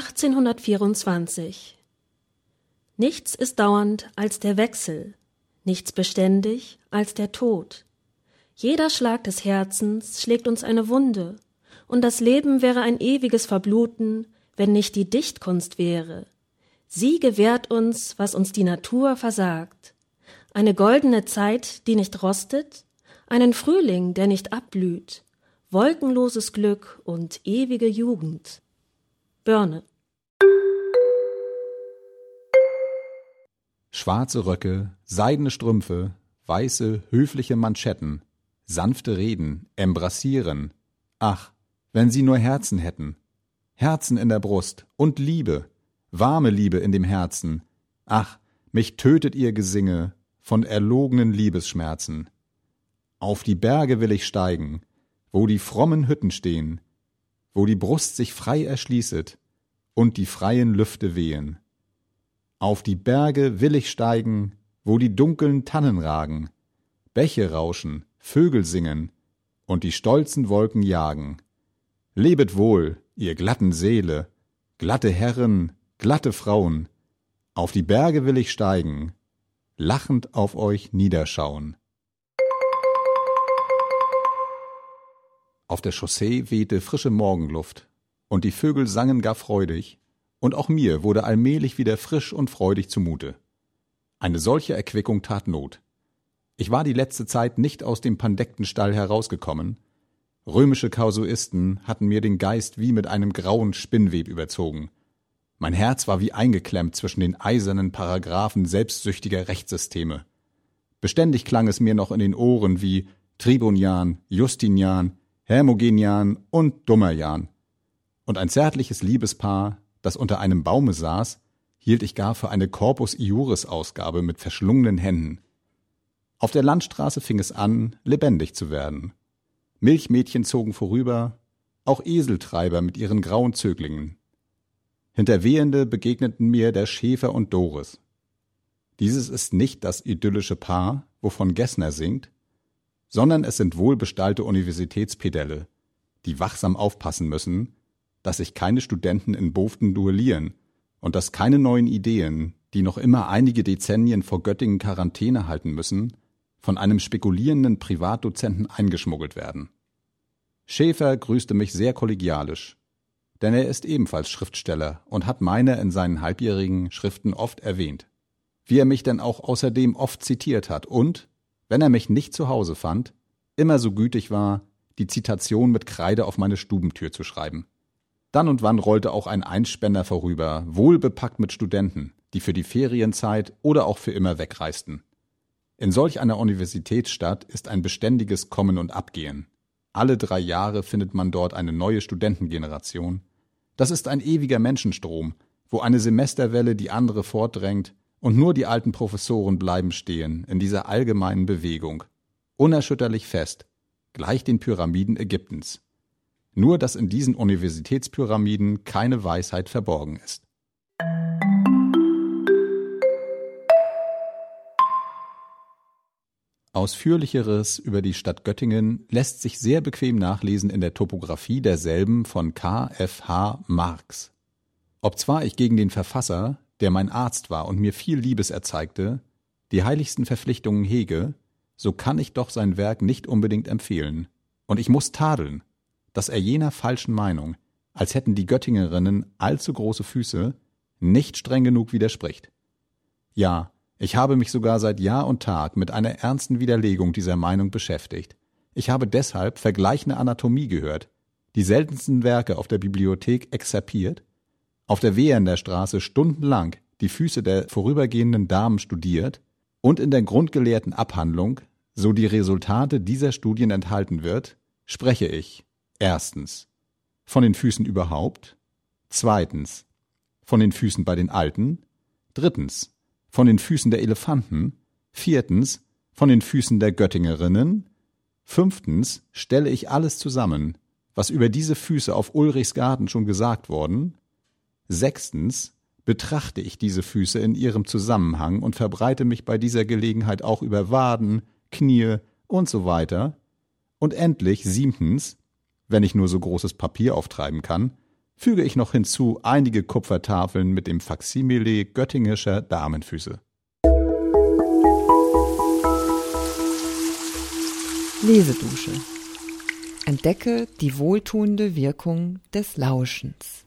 1824 Nichts ist dauernd als der Wechsel, nichts beständig als der Tod. Jeder Schlag des Herzens schlägt uns eine Wunde, und das Leben wäre ein ewiges Verbluten, wenn nicht die Dichtkunst wäre. Sie gewährt uns, was uns die Natur versagt. Eine goldene Zeit, die nicht rostet, einen Frühling, der nicht abblüht, wolkenloses Glück und ewige Jugend. Börne Schwarze Röcke, seidene Strümpfe, weiße, höfliche Manschetten, sanfte Reden, embrassieren. Ach, wenn sie nur Herzen hätten. Herzen in der Brust und Liebe, warme Liebe in dem Herzen. Ach, mich tötet ihr Gesinge von erlogenen Liebesschmerzen. Auf die Berge will ich steigen, wo die frommen Hütten stehen, wo die Brust sich frei erschließet und die freien Lüfte wehen. Auf die Berge will ich steigen, wo die dunkeln Tannen ragen, Bäche rauschen, Vögel singen und die stolzen Wolken jagen. Lebet wohl, ihr glatten Seele, glatte Herren, glatte Frauen, auf die Berge will ich steigen, lachend auf euch niederschauen. Auf der Chaussee wehte frische Morgenluft, und die Vögel sangen gar freudig, und auch mir wurde allmählich wieder frisch und freudig zumute. Eine solche Erquickung tat Not. Ich war die letzte Zeit nicht aus dem Pandektenstall herausgekommen. Römische Kausuisten hatten mir den Geist wie mit einem grauen Spinnweb überzogen. Mein Herz war wie eingeklemmt zwischen den eisernen Paragraphen selbstsüchtiger Rechtssysteme. Beständig klang es mir noch in den Ohren wie Tribunian, Justinian, Hermogenian und Dummerjan. Und ein zärtliches Liebespaar, das unter einem Baume saß, hielt ich gar für eine Corpus Iuris Ausgabe mit verschlungenen Händen. Auf der Landstraße fing es an, lebendig zu werden. Milchmädchen zogen vorüber, auch Eseltreiber mit ihren grauen Zöglingen. Hinter Wehende begegneten mir der Schäfer und Doris. Dieses ist nicht das idyllische Paar, wovon Gessner singt, sondern es sind wohlbestallte Universitätspedelle, die wachsam aufpassen müssen, dass sich keine Studenten in Boften duellieren und dass keine neuen Ideen, die noch immer einige Dezennien vor Göttingen Quarantäne halten müssen, von einem spekulierenden Privatdozenten eingeschmuggelt werden. Schäfer grüßte mich sehr kollegialisch, denn er ist ebenfalls Schriftsteller und hat meine in seinen halbjährigen Schriften oft erwähnt. Wie er mich denn auch außerdem oft zitiert hat und, wenn er mich nicht zu Hause fand, immer so gütig war, die Zitation mit Kreide auf meine Stubentür zu schreiben. Dann und wann rollte auch ein Einspänner vorüber, wohlbepackt mit Studenten, die für die Ferienzeit oder auch für immer wegreisten. In solch einer Universitätsstadt ist ein beständiges Kommen und Abgehen. Alle drei Jahre findet man dort eine neue Studentengeneration. Das ist ein ewiger Menschenstrom, wo eine Semesterwelle die andere fortdrängt und nur die alten Professoren bleiben stehen in dieser allgemeinen Bewegung, unerschütterlich fest, gleich den Pyramiden Ägyptens. Nur dass in diesen Universitätspyramiden keine Weisheit verborgen ist. Ausführlicheres über die Stadt Göttingen lässt sich sehr bequem nachlesen in der Topographie derselben von K. F. H. Marx. Obzwar ich gegen den Verfasser, der mein Arzt war und mir viel Liebes erzeigte, die heiligsten Verpflichtungen hege, so kann ich doch sein Werk nicht unbedingt empfehlen. Und ich muss tadeln, dass er jener falschen Meinung, als hätten die Göttingerinnen allzu große Füße, nicht streng genug widerspricht. Ja, ich habe mich sogar seit Jahr und Tag mit einer ernsten Widerlegung dieser Meinung beschäftigt. Ich habe deshalb vergleichende Anatomie gehört, die seltensten Werke auf der Bibliothek exerpiert auf der Wehernder Straße stundenlang die Füße der vorübergehenden Damen studiert und in der grundgelehrten Abhandlung, so die Resultate dieser Studien enthalten wird, spreche ich erstens von den Füßen überhaupt, zweitens von den Füßen bei den Alten, drittens von den Füßen der Elefanten, viertens von den Füßen der Göttingerinnen, fünftens stelle ich alles zusammen, was über diese Füße auf Ulrichsgarten schon gesagt worden, Sechstens betrachte ich diese Füße in ihrem Zusammenhang und verbreite mich bei dieser Gelegenheit auch über Waden, Knie und so weiter. Und endlich siebtens, wenn ich nur so großes Papier auftreiben kann, füge ich noch hinzu einige Kupfertafeln mit dem Faksimile göttingischer Damenfüße. Lesedusche. Entdecke die wohltuende Wirkung des Lauschens.